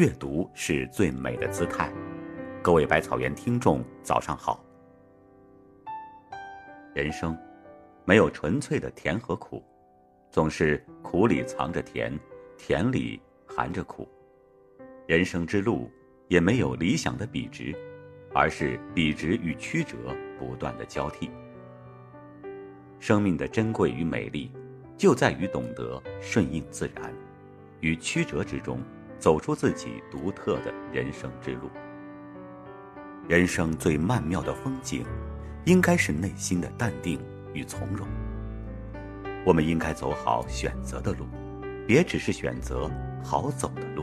阅读是最美的姿态。各位百草园听众，早上好。人生没有纯粹的甜和苦，总是苦里藏着甜，甜里含着苦。人生之路也没有理想的笔直，而是笔直与曲折不断的交替。生命的珍贵与美丽，就在于懂得顺应自然，于曲折之中。走出自己独特的人生之路。人生最曼妙的风景，应该是内心的淡定与从容。我们应该走好选择的路，别只是选择好走的路，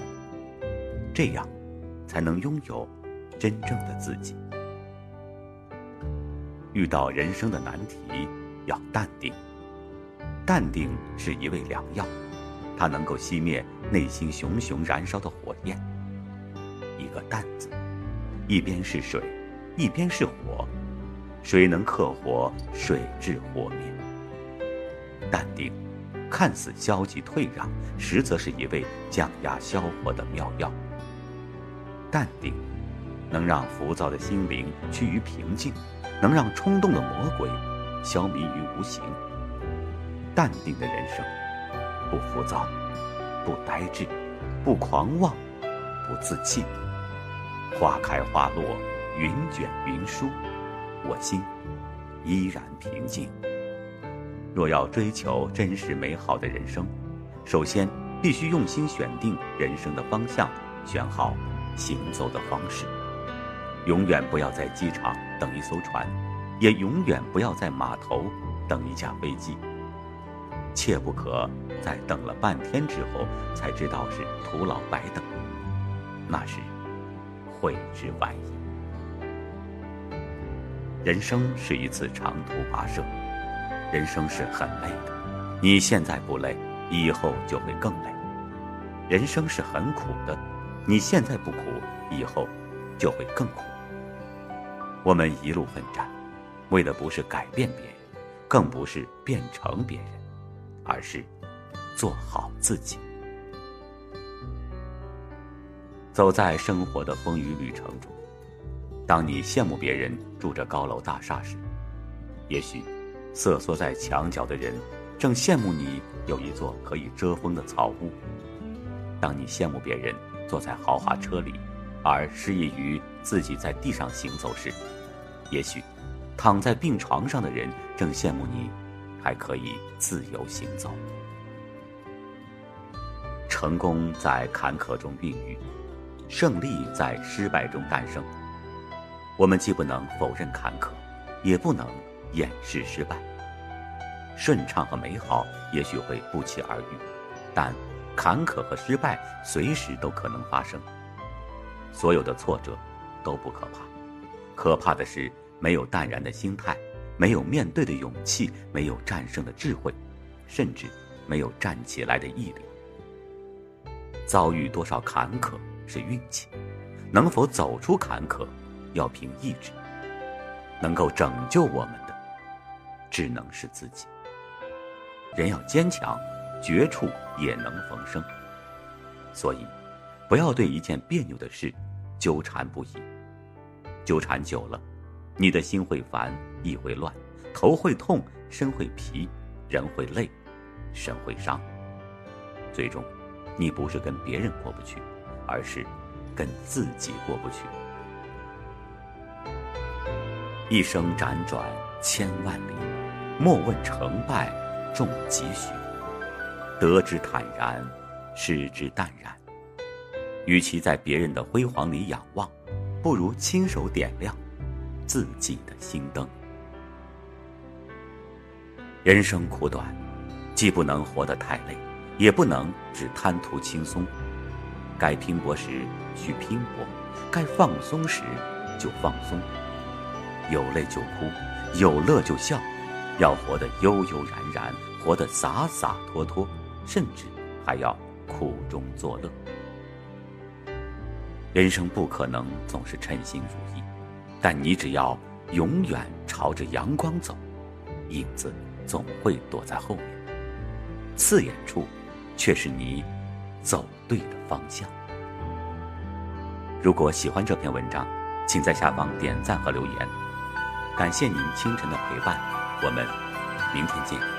这样，才能拥有真正的自己。遇到人生的难题，要淡定。淡定是一味良药。它能够熄灭内心熊熊燃烧的火焰。一个“淡”字，一边是水，一边是火，水能克火，水至火灭。淡定，看似消极退让，实则是一味降压消火的妙药。淡定，能让浮躁的心灵趋于平静，能让冲动的魔鬼消弭于无形。淡定的人生。不浮躁，不呆滞，不狂妄，不自弃。花开花落，云卷云舒，我心依然平静。若要追求真实美好的人生，首先必须用心选定人生的方向，选好行走的方式。永远不要在机场等一艘船，也永远不要在码头等一架飞机。切不可在等了半天之后才知道是徒劳白等，那是悔之晚矣。人生是一次长途跋涉，人生是很累的。你现在不累，以后就会更累。人生是很苦的，你现在不苦，以后就会更苦。我们一路奋战，为的不是改变别人，更不是变成别人。而是做好自己。走在生活的风雨旅程中，当你羡慕别人住着高楼大厦时，也许瑟缩在墙角的人正羡慕你有一座可以遮风的草屋；当你羡慕别人坐在豪华车里，而失意于自己在地上行走时，也许躺在病床上的人正羡慕你。还可以自由行走。成功在坎坷中孕育，胜利在失败中诞生。我们既不能否认坎坷，也不能掩饰失败。顺畅和美好也许会不期而遇，但坎坷和失败随时都可能发生。所有的挫折都不可怕，可怕的是没有淡然的心态。没有面对的勇气，没有战胜的智慧，甚至没有站起来的毅力。遭遇多少坎坷是运气，能否走出坎坷，要凭意志。能够拯救我们的，只能是自己。人要坚强，绝处也能逢生。所以，不要对一件别扭的事纠缠不已。纠缠久了。你的心会烦，意会乱，头会痛，身会疲，人会累，神会伤。最终，你不是跟别人过不去，而是跟自己过不去。一生辗转千万里，莫问成败重几许。得之坦然，失之淡然。与其在别人的辉煌里仰望，不如亲手点亮。自己的心灯。人生苦短，既不能活得太累，也不能只贪图轻松。该拼搏时需拼搏，该放松时就放松。有泪就哭，有乐就笑，要活得悠悠然然，活得洒洒脱脱，甚至还要苦中作乐。人生不可能总是称心如意。但你只要永远朝着阳光走，影子总会躲在后面，刺眼处却是你走对的方向。如果喜欢这篇文章，请在下方点赞和留言。感谢您清晨的陪伴，我们明天见。